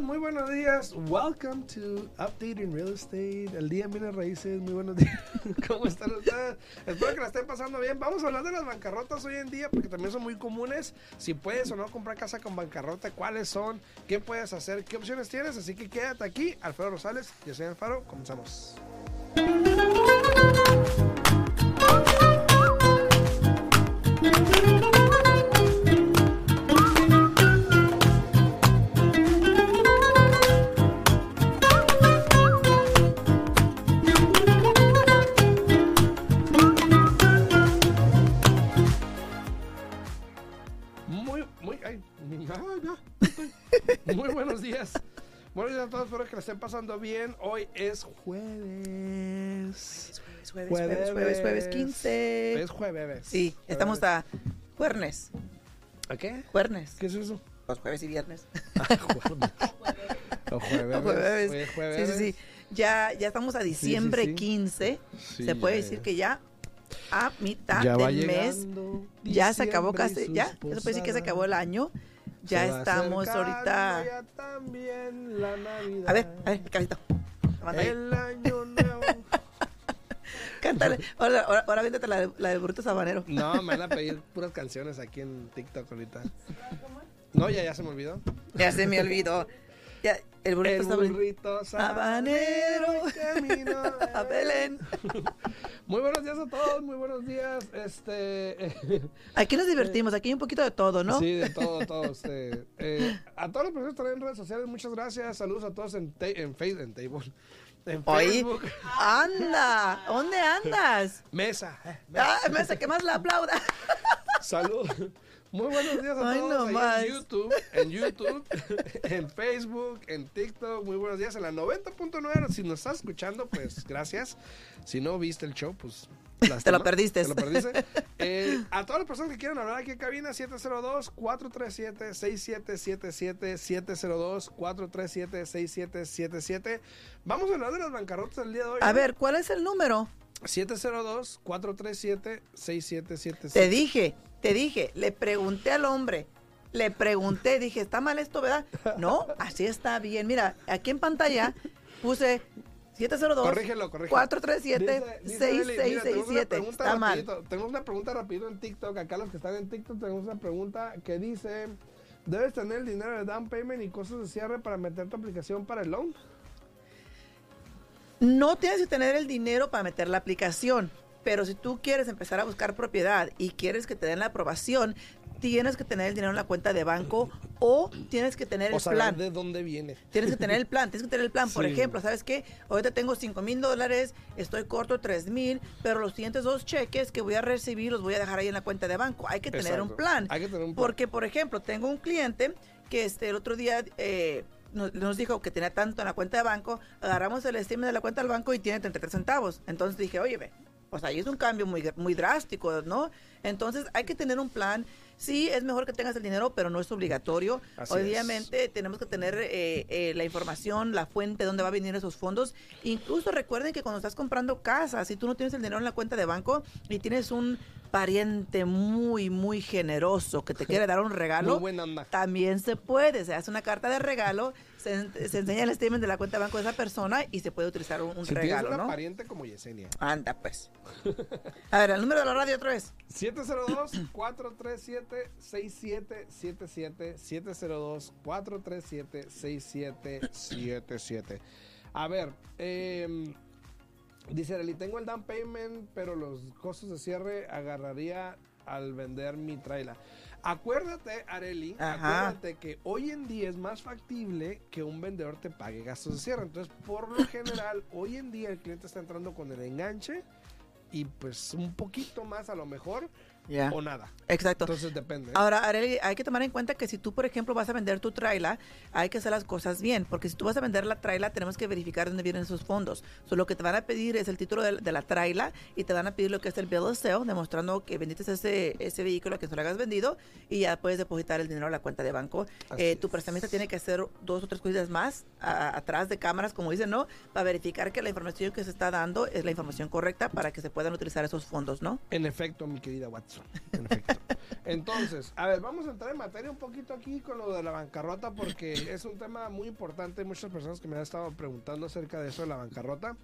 muy buenos días. Welcome to Updating Real Estate. El día en bienes raíces. Muy buenos días. ¿Cómo están ustedes? Espero que la estén pasando bien. Vamos a hablar de las bancarrotas hoy en día porque también son muy comunes. Si puedes o no comprar casa con bancarrota, cuáles son, qué puedes hacer, qué opciones tienes. Así que quédate aquí. Alfredo Rosales, yo soy Alfaro. Comenzamos. Todos, espero que la estén pasando bien. Hoy es jueves. Jueves, jueves, jueves, jueves, jueves 15. Es jueves. Sí, estamos a jueves. ¿A qué? Jueves. ¿Qué es eso? Los jueves y viernes. jueves. O jueves. Jueves. Hoy es Sí, jueves. sí, sí. Ya, ya estamos a diciembre sí. 15. Sí, Se puede decir que ya a mitad Ya del mes ya se acabó casi, ya, se puede decir que se acabó el año. Ya Se estamos ahorita. ya también la Navidad. A ver, a ver, ahí. El año nuevo. Cántale. Ahora, ahora, ahora la de, la de Bruto Sabanero. No, me van a pedir puras canciones aquí en TikTok ahorita. No, ya, ya se me olvidó. Ya se me olvidó. Ya, el burrito El sabanero. burrito Habanero. camino A Belén. Muy buenos días a todos, muy buenos días. Este, Aquí nos divertimos, aquí hay un poquito de todo, ¿no? sí, de todo, todos. eh, eh, a todos los personas que están en redes sociales, muchas gracias. Saludos a todos en, en, Facebook, en, table, en Oye, Facebook. anda, ¿dónde andas? Mesa. eh, mesa. Ah, me hace que más la aplauda. Salud. Muy buenos días a Ay, todos no ahí en YouTube, en YouTube, en Facebook, en TikTok. Muy buenos días en la 90.9. Si nos estás escuchando, pues gracias. Si no viste el show, pues lástima. lo perdiste. Te lo perdiste. Eh, a todas las personas que quieran hablar aquí en cabina, 702-437-6777, 702-437-6777. Vamos a hablar de las bancarrotas del día de hoy. A ¿no? ver, ¿cuál es el número? 702-437-6777. Te dije, te dije, le pregunté al hombre, le pregunté, dije, ¿está mal esto, verdad? No, así está bien. Mira, aquí en pantalla puse 702 Corrígelo, corrígelo. 437 Dice- dice Eli, mira, tenemos una 6667. pregunta Está mal. Tenemos una pregunta rapidito en TikTok. Acá los que están en TikTok tenemos una pregunta que dice: ¿Debes tener el dinero de down payment y costos de cierre para meter tu aplicación para el loan? No tienes que tener el dinero para meter la aplicación, pero si tú quieres empezar a buscar propiedad y quieres que te den la aprobación, tienes que tener el dinero en la cuenta de banco o tienes que tener O el saber plan. de dónde viene. Tienes que tener el plan, tienes que tener el plan. Por Sí. ejemplo, ¿sabes qué? Ahorita tengo 5 mil dólares, estoy corto 3 mil, pero los siguientes dos cheques que voy a recibir los voy a dejar ahí en la cuenta de banco. Hay que tener un plan. Hay que tener un plan. Porque, por ejemplo, tengo un cliente que este, el otro día eh, nos, dijo que tenía tanto en la cuenta de banco, agarramos el estimado de la cuenta del banco y tiene 33 centavos. Entonces dije, oye, ve, o sea, ahí es un cambio muy, muy drástico, ¿no? Entonces hay que tener un plan. Sí, es mejor que tengas el dinero, pero no es obligatorio. Así Obviamente tenemos que tener eh, eh, la información, la fuente, dónde va a venir esos fondos. Incluso recuerden que cuando estás comprando casa, si tú no tienes el dinero en la cuenta de banco y tienes un pariente muy, muy generoso que te quiere dar un regalo, también se puede. Se hace una carta de regalo, se, se enseña el statement de la cuenta de banco de esa persona y se puede utilizar un, un Si regalo, una ¿no? pariente como Yesenia. Anda, pues. A ver, el número de la radio otra vez. 702-437-6777. 702-437-6777. A ver, eh, dice Arely, tengo el down payment, pero los costos de cierre agarraría al vender mi trailer. Acuérdate, Areli, Ajá. acuérdate que hoy en día es más factible que un vendedor te pague gastos de cierre. Entonces, por lo general, hoy en día el cliente está entrando con el enganche y pues un poquito más a lo mejor Ya. o nada. Exacto. Entonces depende. Ahora, Arely, hay que tomar en cuenta que si tú, por ejemplo, vas a vender tu traila, hay que hacer las cosas bien, porque si tú vas a vender la traila, tenemos que verificar dónde vienen esos fondos. So, lo que te van a pedir es el título de, de la traila y te van a pedir lo que es el bill of sale, demostrando que vendiste ese, ese vehículo que tú lo hayas vendido y ya puedes depositar el dinero a la cuenta de banco. Eh, tu es. prestamista tiene que hacer dos o tres cositas más a- atrás de cámaras, como dicen, ¿no? Para verificar que la información que se está dando es la información correcta para que se puedan utilizar esos fondos, ¿no? En efecto, mi querida Efecto. Entonces, a ver, vamos a entrar en materia un poquito aquí con lo de la bancarrota porque es un tema muy importante. Hay muchas personas que me han estado preguntando acerca de eso de la bancarrota.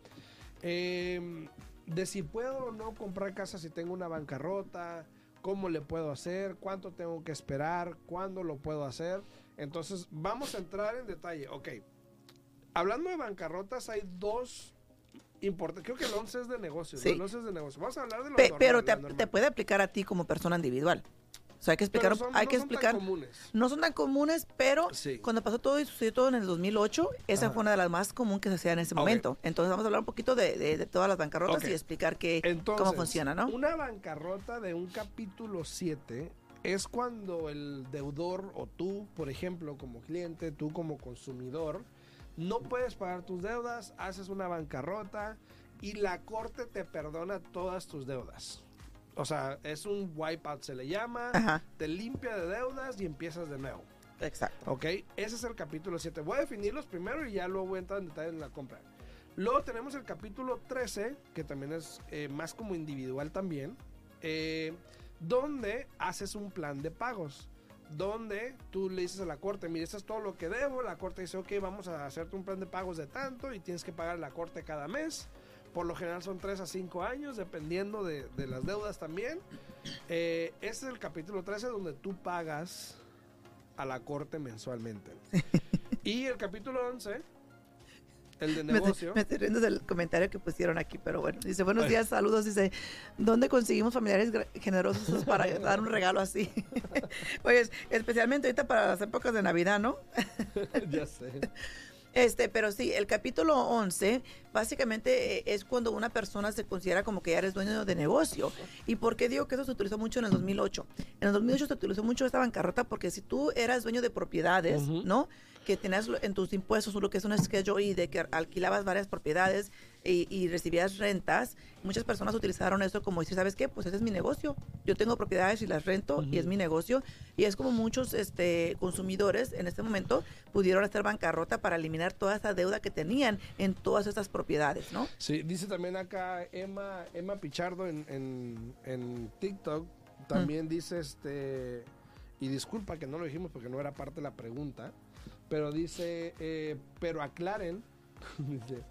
Eh, de si puedo o no comprar casa si tengo una bancarrota, cómo le puedo hacer, cuánto tengo que esperar, cuándo lo puedo hacer. Entonces, vamos a entrar en detalle. Ok, hablando de bancarrotas, hay dos importantes. Creo que el 11 es de negocios. Sí. El 11 es de negocios. Vamos a hablar de lo Pe- normal, pero te, te puede aplicar a ti como persona individual. O sea, hay que explicar, son- hay no que son tan explicar. comunes. No son tan comunes, pero Sí. cuando pasó todo y sucedió todo en el 2008, esa Ajá. fue una de las más comunes que se hacía en ese momento. Entonces vamos a hablar un poquito de, de- de todas las bancarrotas y explicar que, Entonces, cómo funciona, ¿no? Una bancarrota de un capítulo 7 es cuando el deudor o tú, por ejemplo, como cliente, tú como consumidor, no puedes pagar tus deudas, haces una bancarrota y la corte te perdona todas tus deudas. O sea, es un wipeout, se le llama, Ajá, te limpia de deudas y empiezas de nuevo. exacto. ¿Ok? Ese es el capítulo 7. Voy a definirlos primero y ya luego voy a entrar en detalle en la compra. Luego tenemos el capítulo 13, que también es eh, más como individual también, eh, donde haces un plan de pagos. Donde tú le dices a la corte, mire, esto es todo lo que debo. La corte dice, ok, vamos a hacerte un plan de pagos de tanto y tienes que pagar a la corte cada mes. Por lo general son 3 a 5 años, dependiendo de, de las deudas también. Eh, este es el capítulo 13 donde tú pagas a la corte mensualmente. y el capítulo 11, el de negocio. me estoy riendo del comentario que pusieron aquí, pero bueno. Dice, buenos días, saludos. Dice, ¿dónde conseguimos familiares generosos para dar un regalo así? Oye, especialmente ahorita para las épocas de Navidad, ¿no? ya sé. Este, pero sí, el capítulo 11 básicamente eh, es cuando una persona se considera como que ya eres dueño de negocio. ¿Y por qué digo que eso se utilizó mucho en el 2008? En el 2008 se utilizó mucho esta bancarrota porque si tú eras dueño de propiedades. ¿no? Que tenías en tus impuestos lo que es un schedule y de que alquilabas varias propiedades y, y recibías rentas, muchas personas utilizaron eso como decir, ¿sabes qué? Pues ese es mi negocio. Yo tengo propiedades y las rento y es mi negocio. Y es como muchos este, consumidores en este momento pudieron hacer bancarrota para eliminar toda esa deuda que tenían en todas estas propiedades, ¿no? Sí, dice también acá Emma, Emma Pichardo en, en, en TikTok. También dice este. Y disculpa que no lo dijimos porque no era parte de la pregunta. Pero dice. eh, pero aclaren. dice,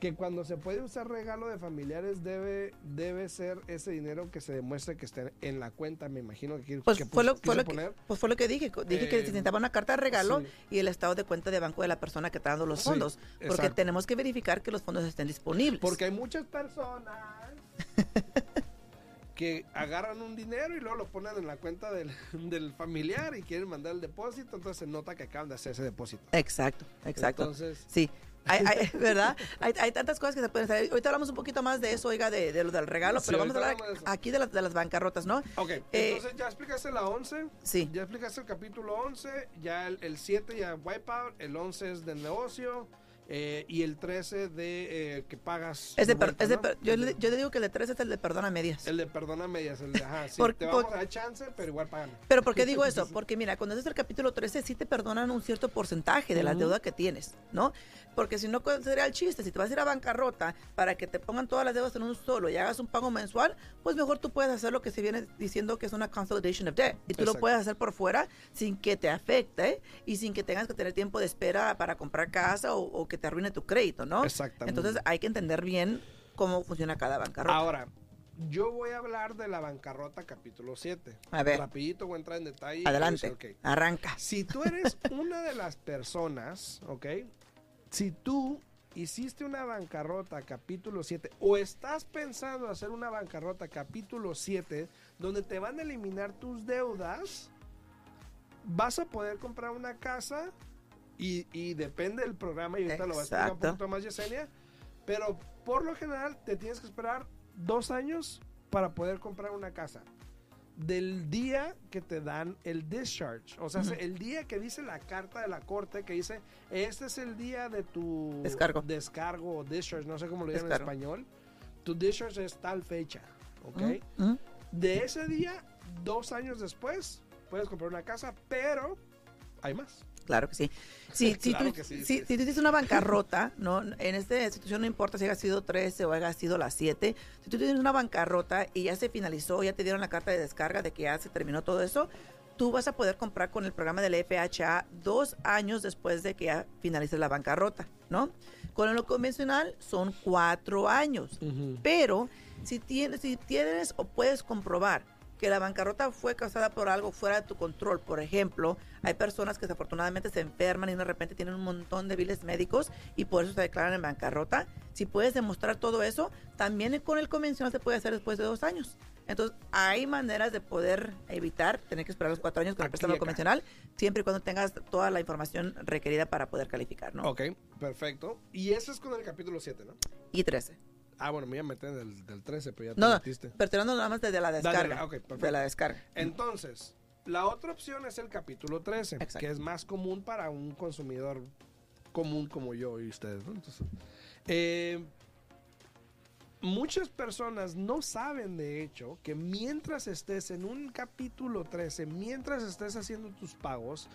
que cuando se puede usar regalo de familiares debe, debe ser ese dinero que se demuestre que esté en la cuenta, me imagino que, quiere- Pues que fue, lo, lo que, poner. pues fue lo que dije. Dije que Eh, necesitaba una carta de regalo sí. y el estado de cuenta de banco de la persona que está dando los Sí, fondos. Porque exacto. tenemos que verificar que los fondos estén disponibles. Porque hay muchas personas que agarran un dinero y luego lo ponen en la cuenta del, del familiar y quieren mandar el depósito, entonces se nota que acaban de hacer ese depósito. Exacto, exacto. Entonces, Sí. Hay, hay- ¿Verdad? Hay, hay tantas cosas que se pueden hacer. Ahorita hablamos un poquito más de eso, oiga, de, de lo del regalo, Sí, pero vamos a hablar de aquí de, las- de las bancarrotas, ¿no? ok, Eh, entonces ya explicaste la 11, Sí. ya explicaste el capítulo 11, ya el, el 7 ya wipeout, el 11 es del negocio eh, y el 13 de eh, que pagas. Es de de per- vuelta, es de ¿no? per- yo, le, yo le digo que el de tres es el de perdona medias. el de perdona medias, el de, ajá, sí, Por- te por- vamos a dar chance, pero igual pagan. Pero ¿por qué digo eso? Porque mira, cuando es el capítulo 13 sí te perdonan un cierto porcentaje de la Ujú. deuda que tienes, ¿no? Porque si no ¿cuál sería el chiste, si te vas a ir a bancarrota para que te pongan todas las deudas en un solo y hagas un pago mensual, pues mejor tú puedes hacer lo que se viene diciendo que es una consolidation of debt. Y tú lo puedes hacer por fuera sin que te afecte y sin que tengas que tener tiempo de espera para comprar casa o, o que te arruine tu crédito, ¿no? Exactamente. Entonces hay que entender bien cómo funciona cada bancarrota. Ahora, yo voy a hablar de la bancarrota capítulo 7. A ver. Rapidito voy a entrar en detalle. Adelante, Ok. arranca. Si tú eres una de las personas, ¿ok? Si tú hiciste una bancarrota capítulo 7 o estás pensando hacer una bancarrota capítulo 7 donde te van a eliminar tus deudas, vas a poder comprar una casa y, y depende del programa y ahorita lo va a explicar un Exacto. poquito más Yesenia, pero por lo general te tienes que esperar dos años para poder comprar una casa del día que te dan el discharge. O sea, el día que dice la carta de la corte que dice, este es el día de tu Descargo. descargo o discharge, no sé cómo lo llaman en español. Tu discharge es tal fecha, ¿ok? De ese día, dos años después, puedes comprar una casa, pero hay más. Claro que sí. Si, si, Claro tú, que sí, si- sí. si tú tienes una bancarrota, ¿no? en esta situación no importa si haya sido 13 o haya sido las 7, si tú tienes una bancarrota y ya se finalizó, ya te dieron la carta de descarga de que ya se terminó todo eso, tú vas a poder comprar con el programa del FHA dos años después de que ya finalice la bancarrota, ¿no? Con lo convencional son cuatro años. Pero si tienes, si tienes o puedes comprobar que la bancarrota fue causada por algo fuera de tu control, por ejemplo, hay personas que desafortunadamente se enferman y de repente tienen un montón de biles médicos y por eso se declaran en bancarrota. Si puedes demostrar todo eso, también con el convencional se puede hacer después de dos años. Entonces, hay maneras de poder evitar tener que esperar los cuatro años con el Aquí préstamo acá. convencional, siempre y cuando tengas toda la información requerida para poder calificar, ¿no? Ok, perfecto. Y eso es con el capítulo 7, ¿no? Y 13. Ah, bueno, me iba a meter del, del 13, pero ya te No, no, metiste. pero te nada más desde la descarga. de la descarga. Entonces, la otra opción es el capítulo 13, Exacto. que es más común para un consumidor común como yo y ustedes. ¿no? Entonces, eh, muchas personas no saben, de hecho, que mientras estés en un capítulo 13, mientras estés haciendo tus pagos,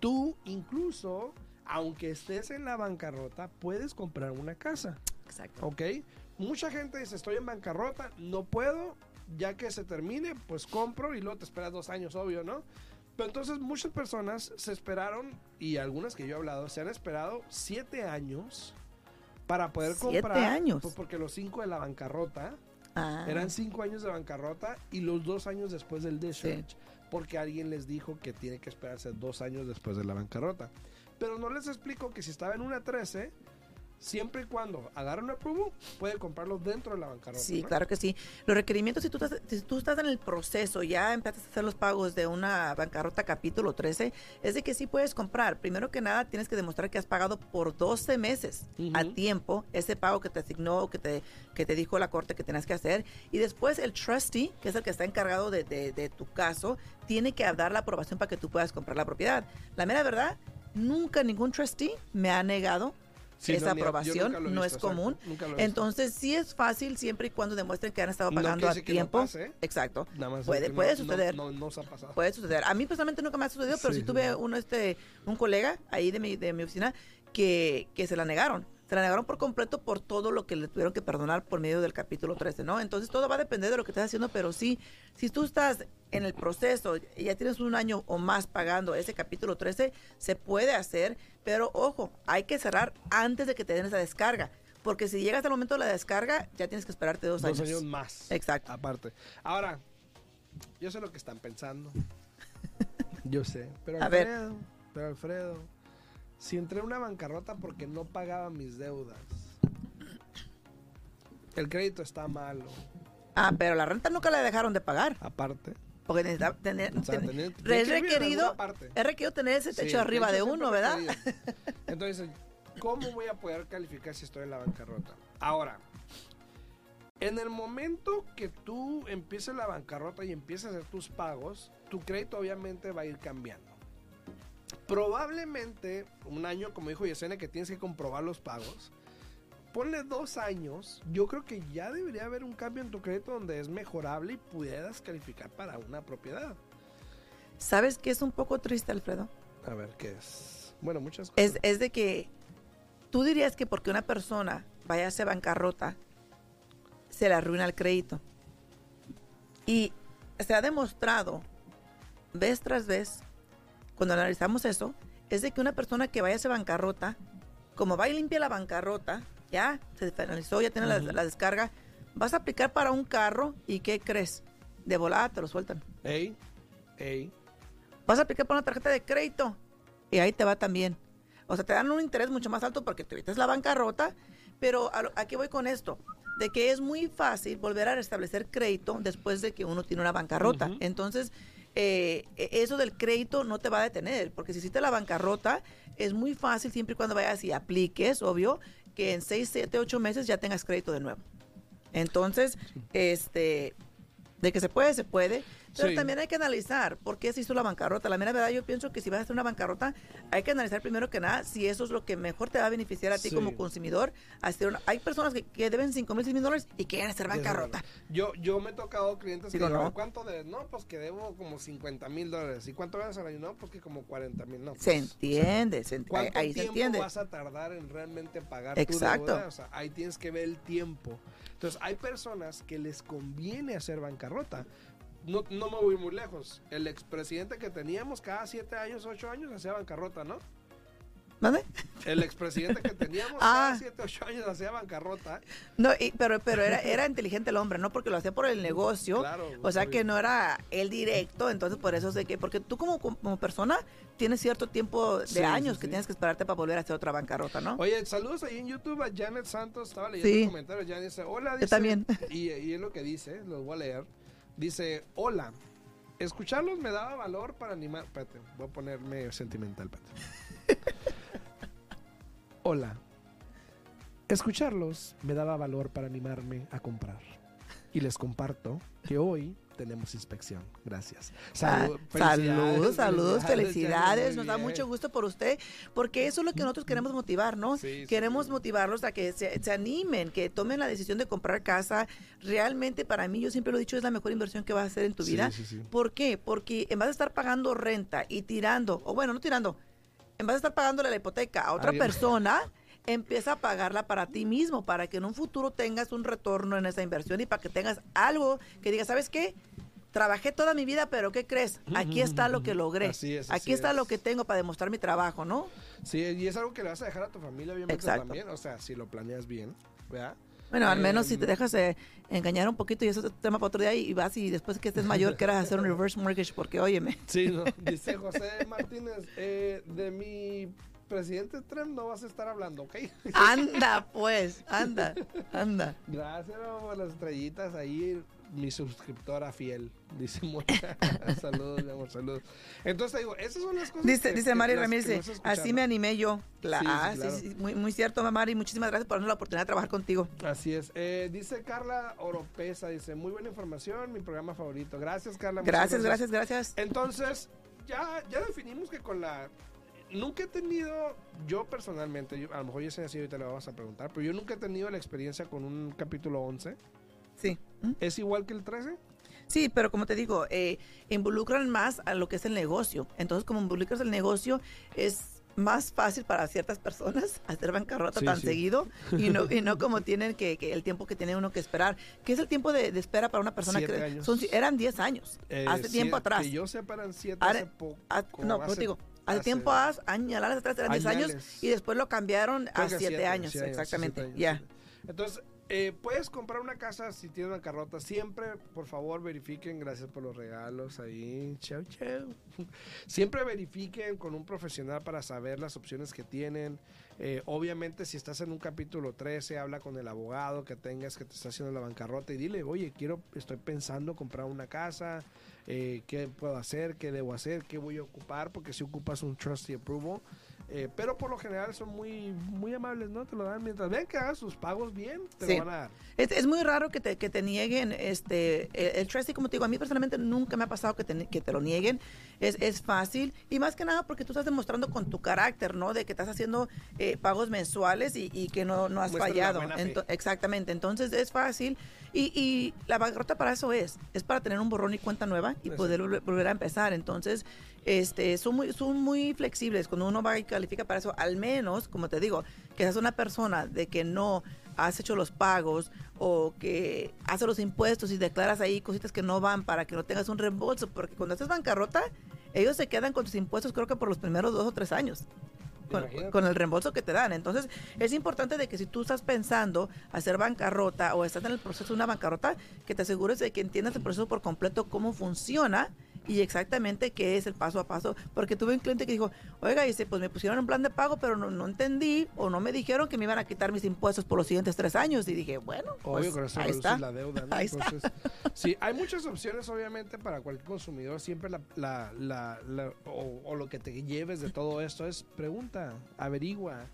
tú incluso, aunque estés en la bancarrota, puedes comprar una casa. Exacto. ¿Ok? Mucha gente dice, estoy en bancarrota, no puedo, ya que se termine, pues compro y luego te esperas dos años, obvio, ¿no? Pero entonces muchas personas se esperaron, y algunas que yo he hablado, se han esperado siete años para poder ¿Siete comprar. años? pues, porque los cinco de la bancarrota Ah. eran cinco años de bancarrota y los dos años después del discharge. Porque alguien les dijo que tiene que esperarse dos años después de la bancarrota. Pero no les explico que si estaba en una 13, siempre y cuando agarra un approval, puede comprarlo dentro de la bancarrota. Sí, ¿no? claro que sí. Los requerimientos, si tú, estás, si tú estás en el proceso, ya empezaste a hacer los pagos de una bancarrota capítulo 13, es de que sí puedes comprar. Primero que nada, tienes que demostrar que has pagado por 12 meses a Ujú. tiempo ese pago que te asignó, que te, que te dijo la corte que tenías que hacer. Y después el trustee, que es el que está encargado de, de- de tu caso, tiene que dar la aprobación para que tú puedas comprar la propiedad. La mera verdad, nunca ningún trustee me ha negado Sí, esa no, aprobación, no es común. exacto. Entonces, sí es fácil siempre y cuando demuestren que han estado No pagando quiere a decir que no tiempo. pase. Exacto. Nada más Puede- no- puede no- suceder. No, no, ha. Puede suceder. A mí personalmente nunca me ha sucedido, pero Sí, sí, tuve uno, este, un colega ahí de mi, de mi oficina que, que se la negaron. Se la negaron por completo por todo lo que le tuvieron que perdonar por medio del capítulo 13, ¿no? Entonces todo va a depender de lo que estés haciendo, pero sí, si tú estás en el proceso y ya tienes un año o más pagando ese capítulo 13, se puede hacer, pero ojo, hay que cerrar antes de que te den esa descarga. Porque si llegas al momento de la descarga, ya tienes que esperarte dos, Dos años. años más. Exacto. Aparte. Ahora, yo sé lo que están pensando. Yo sé. Pero A ver. Alfredo, pero Alfredo, si entré en una bancarrota porque no pagaba mis deudas, el crédito está malo. Ah, pero la renta nunca la dejaron de pagar. Aparte, Porque necesita tener, O sea, ten- tener- es requerido, es requerido tener ese techo arriba de uno, ¿verdad? Entonces, ¿cómo voy a poder calificar si estoy en la bancarrota? Ahora, en el momento que tú empieces la bancarrota y empieces a hacer tus pagos, tu crédito obviamente va a ir cambiando. Probablemente un año, como dijo Yesenia, que tienes que comprobar los pagos. Ponle dos años, yo creo que ya debería haber un cambio en tu crédito donde es mejorable y puedas calificar para una propiedad. ¿Sabes qué es un poco triste, Alfredo? A ver, ¿qué es? Bueno, muchas cosas. Es, es de que tú dirías que porque una persona vaya a ser bancarrota, se le arruina el crédito. Y se ha demostrado, vez tras vez, cuando analizamos eso, es de que una persona que vaya a bancarrota, como va y limpia la bancarrota, ya se finalizó, ya tiene la- descarga, vas a aplicar para un carro y ¿qué crees? De volada te lo sueltan. Ey, ey. Vas a aplicar para una tarjeta de crédito y ahí te va también. O sea, te dan un interés mucho más alto porque evitas la bancarrota, pero a, lo- ¿a qué voy con esto? De que es muy fácil volver a restablecer crédito después de que uno tiene una bancarrota. Entonces, eh, e- eso del crédito no te va a detener, porque si hiciste la bancarrota, es muy fácil siempre y cuando vayas y apliques, obvio, que en 6, 7, 8 meses ya tengas crédito de nuevo. Entonces, este, de que se puede, se puede. Pero Sí. también hay que analizar por qué se hizo la bancarrota. La mera verdad, yo pienso que si vas a hacer una bancarrota, hay que analizar primero que nada si eso es lo que mejor te va a beneficiar a ti Sí. como consumidor. Hacer una- hay personas que, que deben 5 mil, 6 mil dólares y quieren hacer bancarrota. Yo, yo me he tocado clientes Digo, que no. ¿cuánto debes? No, pues que debo como 50 mil dólares. ¿Y cuánto ganas al año? No, pues que como 40 mil. No, Se pues, entiende, se ent- ahí, ¿Cuánto ahí se tiempo entiende. vas a tardar en realmente pagar Exacto. tu deuda? O sea, ahí tienes que ver el tiempo. Entonces, hay personas que les conviene hacer bancarrota. No, no me voy muy lejos. El expresidente que teníamos cada 7 años, 8 años hacía bancarrota, ¿no? ¿Mande? El expresidente que teníamos Ah. cada 7, 8 años hacía bancarrota. No, y- pero, pero era, era inteligente el hombre, ¿no? Porque lo hacía por el negocio. Claro, o sea que no era él directo, entonces por eso sé que, porque tú como, como persona tienes cierto tiempo de Sí, sí, años que sí. tienes que esperarte para volver a hacer otra bancarrota, ¿no? Oye, saludos ahí en YouTube a Janet Santos. Estaba leyendo Sí. el comentario. Janet dice, hola. Yo Dice, también. Y, y es lo que dice, lo voy a leer. Dice, hola. Escucharlos me daba valor para animar. Espérate, voy a ponerme sentimental, espérate. hola. Escucharlos me daba valor para animarme a comprar. Y les comparto que hoy tenemos inspección. Gracias. Salud- Ah, felicidades, saludos, saludos, felicidades. Nos da mucho gusto por usted, porque eso es lo que nosotros queremos motivar, ¿no? Sí, queremos sí. motivarlos a que se, se animen, que tomen la decisión de comprar casa. Realmente, para mí, yo siempre lo he dicho, es la mejor inversión que vas a hacer en tu vida. sí. ¿Por qué? Porque en vez de estar pagando renta y tirando, o bueno, no tirando, en vez de estar pagándole la hipoteca a otra persona, empieza a pagarla para ti mismo, para que en un futuro tengas un retorno en esa inversión y para que tengas algo que digas, ¿sabes qué? Trabajé toda mi vida, pero ¿qué crees? Aquí está lo que logré. Así es, así Aquí está es. lo que tengo para demostrar mi trabajo, ¿no? Sí, y es algo que le vas a dejar a tu familia, obviamente, Exacto. también. O sea, si lo planeas bien, ¿verdad? Bueno, al menos si Em, te dejas eh, engañar un poquito y eso es tema para otro día y, y vas y después que estés mayor quieras hacer un reverse mortgage, porque óyeme. Sí, no. Dice José Martínez, eh, de mi presidente Trump no vas a estar hablando, ¿ok? Anda, pues, anda, anda. Gracias por las estrellitas ahí, mi suscriptora fiel, dice Mónica. saludos, mi amor, saludos. Entonces te digo, esas son las cosas Dice, que- dice Mari Ramírez, así me animé yo. Sí, ah, sí, claro. sí, muy, muy cierto, Mari, muchísimas gracias por darnos la oportunidad de trabajar contigo. Así es. Eh, dice Carla Oropesa, dice, muy buena información, mi programa favorito. Gracias, Carla. Gracias, gracias, gracias. Entonces, ya, ya definimos que con la... Nunca he tenido, yo personalmente, yo- a lo mejor yo sé así, ahorita le vamos a preguntar, pero yo nunca he tenido la experiencia con un capítulo 11. Sí. ¿Mm? ¿Es igual que el 13? Sí, pero como te digo, eh, involucran más a lo que es el negocio. Entonces, como involucras el negocio, es más fácil para ciertas personas hacer bancarrota Sí, tan sí. seguido y no, y no como tienen que, que el tiempo que tiene uno que esperar. ¿Qué es el tiempo de, de espera para una persona? Siete que años. Son, eran 10 años, Eh, hace sí, tiempo atrás. Que yo sepa eran 7 Ahora- hace poco. Ah, no, hace- te digo, hace, tiempo, hace, años atrás eran 10 años y después lo cambiaron a que 7 siete, años, siete exactamente. Ya. siete. Entonces, eh, puedes comprar una casa si tienes bancarrota. Siempre, por favor, verifiquen. Gracias por los regalos ahí. Chau, chau. Siempre verifiquen con un profesional para saber las opciones que tienen. Eh, obviamente, si estás en un capítulo 13, habla con el abogado que tengas que te está haciendo la bancarrota y dile, oye, quiero, estoy pensando comprar una casa. eh, ¿Qué puedo hacer? ¿Qué debo hacer? ¿Qué voy a ocupar? Porque si ocupas un trustee approval. Eh, pero por lo general son muy, muy amables, ¿no? Te lo dan mientras ven que hagas sus pagos bien, te Sí. lo van a dar. Es, es muy raro que te, que te nieguen este el, el trustee, como te digo, a mí personalmente nunca me ha pasado que te, que te lo nieguen. Es, es fácil y más que nada porque tú estás demostrando con tu carácter, ¿no? De que estás haciendo eh, pagos mensuales y, y que no, no has fallado. Ento- exactamente. Entonces es fácil y, y la bancarrota para eso es. Es para tener un borrón y cuenta nueva y Exacto. poder volver a empezar. Entonces, este, son muy, son muy flexibles. Cuando uno va y califica para eso, al menos, como te digo, que seas una persona de que no has hecho los pagos o que hace los impuestos y declaras ahí cositas que no van para que no tengas un reembolso, porque cuando haces bancarrota, ellos se quedan con tus impuestos creo que por los primeros dos o tres años. Con, con el reembolso que te dan. Entonces, es importante de que si tú estás pensando hacer bancarrota o estás en el proceso de una bancarrota, que te asegures de que entiendas el proceso por completo, cómo funciona y exactamente qué es el paso a paso. Porque tuve un cliente que dijo, oiga, dice, pues me pusieron un plan de pago, pero no, no entendí o no me dijeron que me iban a quitar mis impuestos por los siguientes tres años. Y dije, bueno, pues, ahí está. la deuda. ¿no? Ahí está. Entonces, sí, hay muchas opciones, obviamente, para cualquier consumidor. Siempre la, la, la- la- o, o lo que te lleves de todo esto es pregunta, averigua.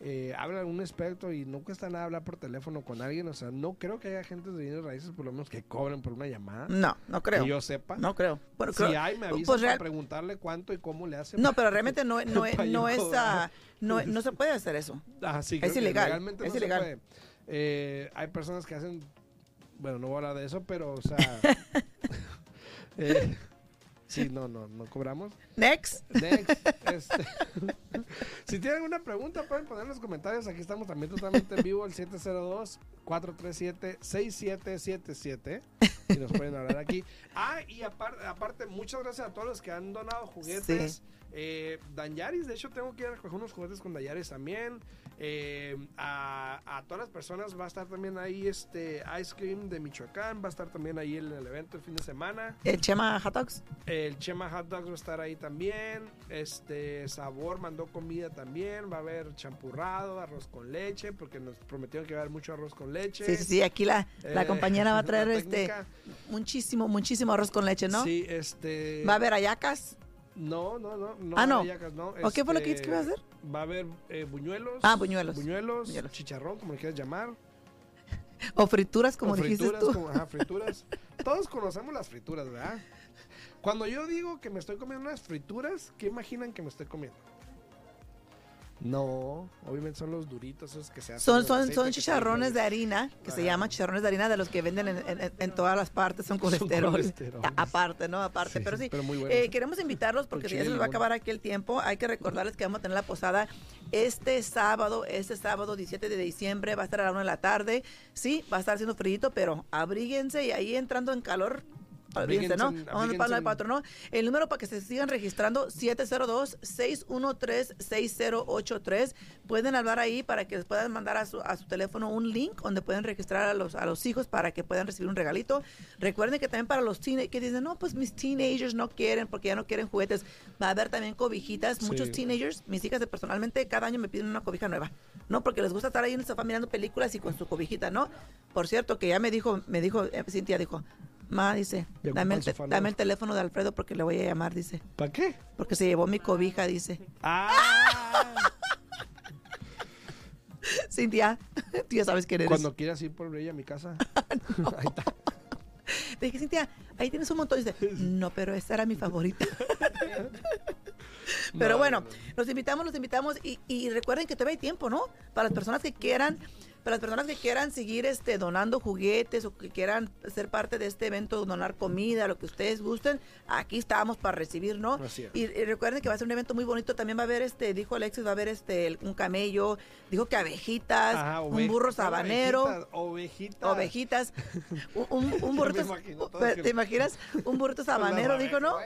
Eh, habla un experto y no cuesta nada hablar por teléfono con alguien. O sea, no creo que haya agentes de bienes raíces, por lo menos, que cobren por una llamada. No, no creo. Que yo sepa. No creo. Si creo- hay, me avisan pues para real- preguntarle cuánto y cómo le hacen. No, pero realmente no, no, Pa' no es, ah, no, no se puede hacer eso. Ah, sí, Es ilegal, es se ilegal. puede. Eh, hay personas que hacen, bueno, no voy a hablar de eso, pero, o sea, eh, sí, no, no, no cobramos. Next. Next, este, si tienen alguna pregunta pueden poner en los comentarios. Aquí estamos también totalmente en vivo, el 702-437-6777. Y nos pueden hablar aquí. Ah, y aparte, aparte, muchas gracias a todos los que han donado juguetes. Sí. Eh, Danyaris, de hecho tengo que ir a recoger unos juguetes con Danyaris también. Eh, a, a todas las personas va a estar también ahí este Ice Cream de Michoacán, va a estar también ahí en el evento el fin de semana. El Chema Hot Dogs. El Chema Hot Dogs va a estar ahí también. Este Sabor mandó comida también. Va a haber champurrado, arroz con leche, porque nos prometieron que va a haber mucho arroz con leche. Sí, sí, sí. Aquí la, la Eh, compañera va a traer este muchísimo, muchísimo arroz con leche, ¿no? Sí, este. Va a haber ayacas. No, no, no. no Ah, no. hallacas, no. ¿O qué fue lo que Este, que iba a hacer? Va a haber eh, buñuelos. Ah, buñuelos. Buñuelos, Buñuelos. chicharrón, como le quieras llamar. O frituras, como o dijiste frituras, tú. como- ajá, frituras. Todos conocemos las frituras, ¿verdad? Cuando yo digo que me estoy comiendo unas frituras, ¿qué imaginan que me estoy comiendo? No, obviamente son los duritos esos que se hacen. Son, son, son chicharrones de harina, que se llaman chicharrones de harina, de los que venden en, en- en todas las partes, son Son colesterol. Aparte, ¿no? Aparte, Sí, pero sí. pero muy buenos, eh, queremos invitarlos porque Con ya se nos va a acabar aquí el tiempo. Hay que recordarles que vamos a tener la posada este sábado, este sábado 17 de diciembre, va a estar a la una de la tarde. Sí, va a estar haciendo frío, pero abríguense y ahí entrando en calor. Abríguense, ¿no? Vamos a hablar de abríguense. patrón, ¿no? El número para que se sigan registrando, 702-613-6083. Pueden hablar ahí para que les puedan mandar a su, a su teléfono un link donde pueden registrar a los, a los hijos para que puedan recibir un regalito. Recuerden que también para los teenagers que dicen, no, pues mis teenagers no quieren porque ya no quieren juguetes. Va a haber también cobijitas. Sí. Muchos teenagers, mis hijas personalmente, cada año me piden una cobija nueva. No, porque les gusta estar ahí en el sofá mirando películas y con su cobijita, ¿no? Por cierto, que ya me dijo, me dijo, eh, Cintia dijo, Ma, dice, dame el, te- sofá dame nuevo". el teléfono de Alfredo porque le voy a llamar, dice. ¿Para qué? Porque se llevó mi cobija, dice. Ah, Cintia, tú ya sabes quién eres. cuando quieras ir por ella a mi casa. Ahí está. Le dije, Cintia, ahí tienes un montón. Dice, no, pero esta era mi favorita. Pero No, bueno, no, no. los invitamos, los invitamos y, y recuerden que todavía hay tiempo, ¿no? Para las personas que quieran, para las personas que quieran seguir este donando juguetes o que quieran ser parte de este evento, donar comida, lo que ustedes gusten, aquí estamos para recibir, ¿no? Y, y recuerden que va a ser un evento muy bonito, también va a haber este, dijo Alexis, va a haber este un camello, dijo que abejitas, Ajá, un burro sabanero. Ovejitas. ovejitas. Un, un, un burrito, ¿te imaginas? Un burrito sabanero, dijo, ¿no?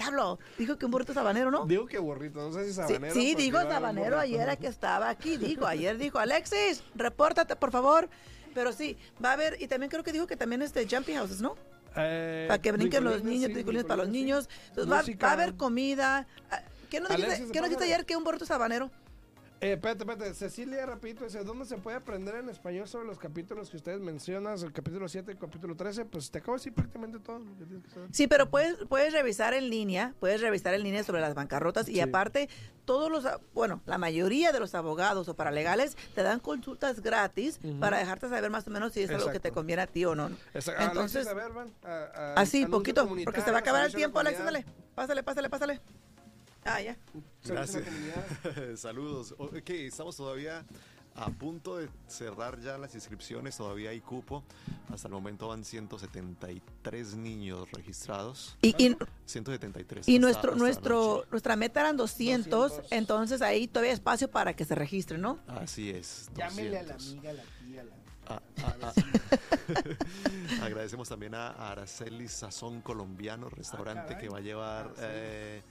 Diablo, dijo que un burrito sabanero, ¿no? Digo que burrito, no sé si sabanero. sí, a haber sabanero ayer que estaba aquí, dijo, ayer dijo, Alexis, repórtate por favor. Pero sí, va a haber, y también creo que dijo que también este jumping houses, ¿no? Eh, Para que brinquen los niños, sí, para los niños. Entonces va, a haber comida. Ah, ¿Qué nos dijiste, ¿qué nos dijiste ayer que un burrito sabanero? Eh, espérate, espérate. Cecilia, repito, dice, ¿dónde se puede aprender en español sobre los capítulos que ustedes mencionan? El capítulo 7 y el capítulo 13. Pues te acabo de decir prácticamente todo lo que tienes que saber. Sí, pero puedes, puedes revisar en línea, puedes revisar en línea sobre las bancarrotas y aparte todos los, bueno, la mayoría de los abogados o paralegales te dan consultas gratis para dejarte saber más o menos si es algo que te Exacto. conviene a ti o no. Esa- Entonces, Alexis, a ver, van, a- a- así, anuncio poquito, porque se va a acabar el tiempo, comunidad. dale. Pásale, pásale, pásale. Ah, ya. Servicio a la Gracias. comunidad. Saludos. Ok, estamos todavía a punto de cerrar ya las inscripciones, todavía hay cupo. Hasta el momento van 173 niños registrados. Y, y, 173. y hasta- nuestro, hasta nuestro, anoche. nuestra meta eran 200, 200. entonces ahí todavía hay espacio para que se registren, ¿no? Así es. Llámele a la 200. amiga, a la tía, a la... Ah, ah, ah. Agradecemos también a Araceli Sazón Colombiano, restaurante Ah, que va a llevar eh,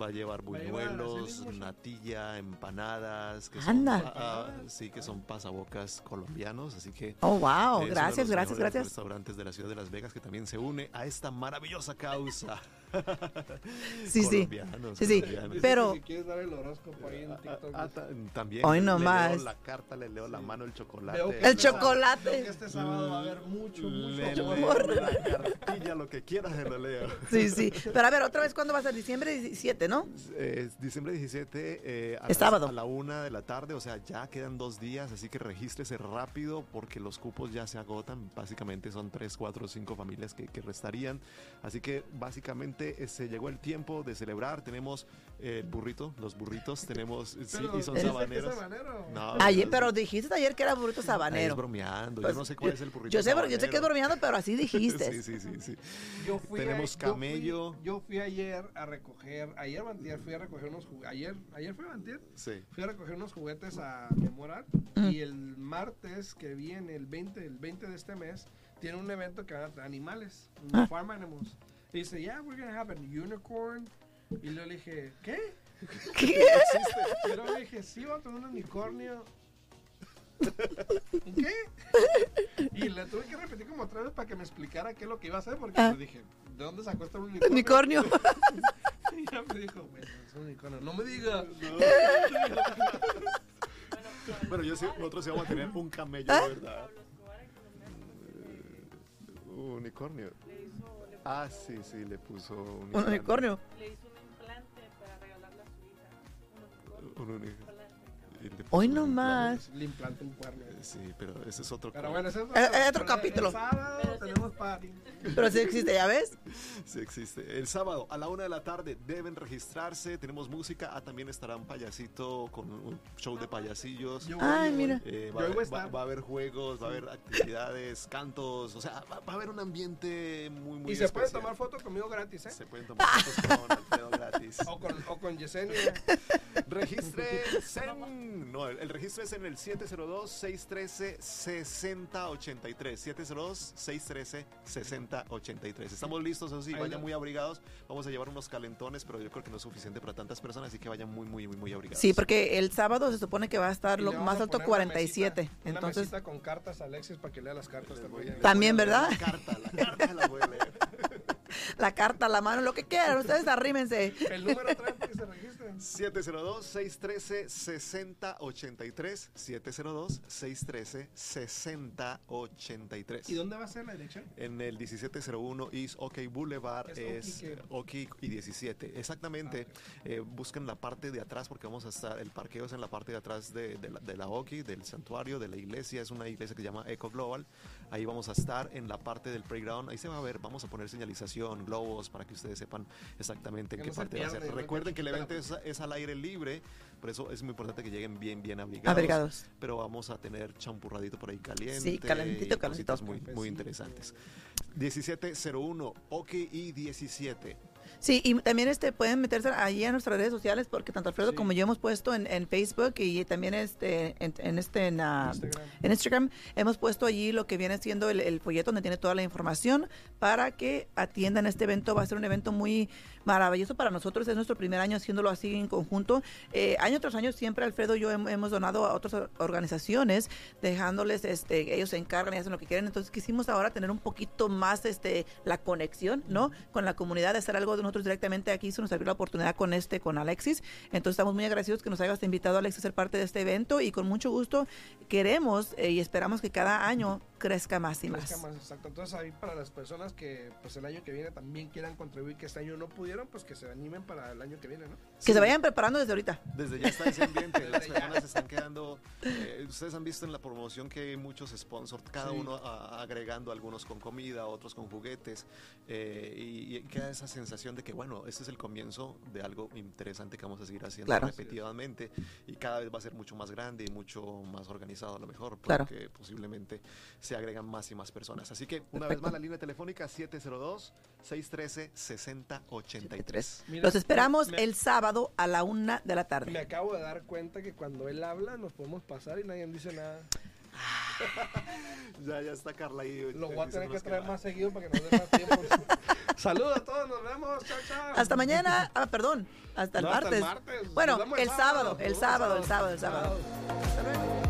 va a llevar buñuelos, natilla, empanadas, que Anda. son sí que son pasabocas colombianos, así que Oh, wow, es uno de gracias, los gracias, gracias. restaurantes de la ciudad de Las Vegas que también se une a esta maravillosa causa. Sí, sí. Pero- Si quieres dar el horóscopo ahí en TikTok. Ah, ta- también. Hoy le- no le más. leo la carta, le leo la mano, el chocolate. Veo que El este sábado- chocolate. veo que este sábado va a haber mucho, Le mucho leo amor. la cartilla, lo que quieras se lo leo. Sí, sí. Pero a ver, otra vez, ¿cuándo va a ser? Diciembre 17, ¿no? Diciembre 17 eh, a, Es las- sábado. a la una de la tarde, o sea, ya quedan dos días, así que regístrese rápido porque los cupos ya se agotan. Básicamente son tres, cuatro, cinco familias que, que restarían. Así que básicamente eh, se llegó el tiempo de celebrar. Tenemos eh, el burrito, los burritos, tenemos, sí, Pero, y son ¿ese que es sabaneros. sabanero? No, Ayer, no, pero dijiste ayer que era burrito Ahí sabanero. Es bromeando, Pues, yo no sé cuál es el burrito Yo sé, yo sé que es bromeando, pero así dijiste. Sí, sí, sí, sí. Yo fui Tenemos a- yo fui- camello. Yo fui, ayer a recoger, ayer o antier fui a recoger unos juguetes. Ayer, ayer fue antier. Sí. Fui a recoger unos juguetes a Memorar Mm. y el martes que viene, el 20, el 20 de este mes, tiene un evento que van a animales, un Ah. farm animals. Y dice, yeah, we're gonna have an unicorn. Y yo le dije, ¿qué? ¿Qué? Y luego le dije, sí, vamos a tener un unicornio. ¿Qué? Y le tuve que repetir como tres veces para que me explicara qué es lo que iba a hacer, porque Ah. pues dije, ¿de dónde sacó este unicornio? Unicornio. Y ya me dijo, bueno, es un unicornio. No me diga. Bueno, yo sí, nosotros sí vamos a tener un camello, ¿Ah? ¿verdad? Un unicornio. Ah, sí, sí, le puso un Un unicornio. Le hizo un implante para regalarle a su hija. Un Un uni- Hoy un no implante. más. Le implanté un cuerno. Sí, pero ese es otro. Pero bueno, ese es Eh, eh, otro el- capítulo. El sábado tenemos party. Pero sí existe, ¿ya ves? Sí existe. El sábado a la una de la tarde deben registrarse. Tenemos música. Ah, también estará un payasito con un show de payasillos. Yo Ay, voy, mira. Eh, Yo va, a ahí voy a haber- va- estar. va a haber juegos, va a haber actividades, cantos, o sea, va, va a haber un ambiente muy, muy Y se puede especial. tomar fotos conmigo gratis, ¿eh? Se pueden tomar fotos con Alfredo gratis. O con, o con Yesenia. Regístrese en... No, el, el registro es en el 702-613-6083. 702-613-6083. Estamos listos, eso sí, vayan muy abrigados. Vamos a llevar unos calentones, pero yo creo que no es suficiente para tantas personas, así que vayan muy, muy, muy, muy abrigados. Sí, porque el sábado se supone que va a estar lo más alto poner una 47. mesita- Una Entonces, mesita con cartas a Alexis para que lea las cartas también. También, ¿verdad? La carta, la carta la voy a leer. la carta, la mano, lo que quieran, ustedes arrímense. El número trae para que se registren. 702-613-6083. 702-613-6083. ¿Y dónde va a ser la dirección? En el 1701 East OK Boulevard ¿Es es Oki y 17. Exactamente. Eh, busquen la parte de atrás porque vamos a estar, el parqueo es en la parte de atrás de, de la, de la Oki, del santuario, de la iglesia. Es una iglesia que se llama Eco Global. Ahí vamos a estar en la parte del playground. Ahí se va a ver, vamos a poner señalización, globos para que ustedes sepan exactamente en qué no parte va a ser. Recuerden que el evento es, es al aire libre, por eso es muy importante que lleguen bien, bien abrigados. Abrigados. Pero vamos a tener champurradito por ahí caliente. Sí, calentito, calentito. muy, muy interesantes. 1701, OK y 17. Sí, y también este pueden meterse allí a nuestras redes sociales porque tanto Alfredo Sí. como yo hemos puesto en, en Facebook y también este en, en este en, ah, Instagram. en Instagram hemos puesto allí lo que viene siendo el, el folleto donde tiene toda la información para que atiendan este evento. Va a ser un evento muy maravilloso para nosotros. Es nuestro primer año haciéndolo así en conjunto. Eh, año tras año siempre Alfredo y yo hem- hemos donado a otras or- organizaciones dejándoles, este, ellos se encargan y hacen lo que quieren. Entonces quisimos ahora tener un poquito más este la conexión, ¿no? Con la comunidad, de hacer algo de nosotros directamente aquí. Se nos abrió la oportunidad con este, con Alexis. Entonces estamos muy agradecidos que nos hayas invitado, Alexis, a ser parte de este evento y con mucho gusto queremos eh, y esperamos que cada año crezca más y Crezca más. más, exacto. Entonces ahí para las personas que pues el año que viene también quieran contribuir, que este año no pudieron, pues que se animen para el año que viene, ¿no? Que se vayan preparando desde ahorita. Desde ya está ese ambiente, las personas están quedando. eh, ustedes han visto en la promoción que hay muchos sponsors, cada Sí. uno a- agregando algunos con comida, otros con juguetes, eh, y, y queda esa sensación de que, bueno, este es el comienzo de algo interesante que vamos a seguir haciendo Claro. repetidamente y cada vez va a ser mucho más grande y mucho más organizado a lo mejor, Claro. porque posiblemente se agregan más y más personas. Así que, una vez más, la línea telefónica 702-613-6083. Mira, Los esperamos me- el sábado a la una de la Me tarde. acabo de dar cuenta que cuando él habla nos podemos pasar y nadie dice nada. Ya, ya está Carla ahí. Lo voy a tener que traer más seguido para que nos dé más tiempo. Saludos a todos, nos vemos. Chao, chao. Hasta mañana, ah, perdón, hasta el No, hasta martes. martes. Bueno, Nos vemos el sábado, el sábado, el sábado, el sábado. Hasta luego.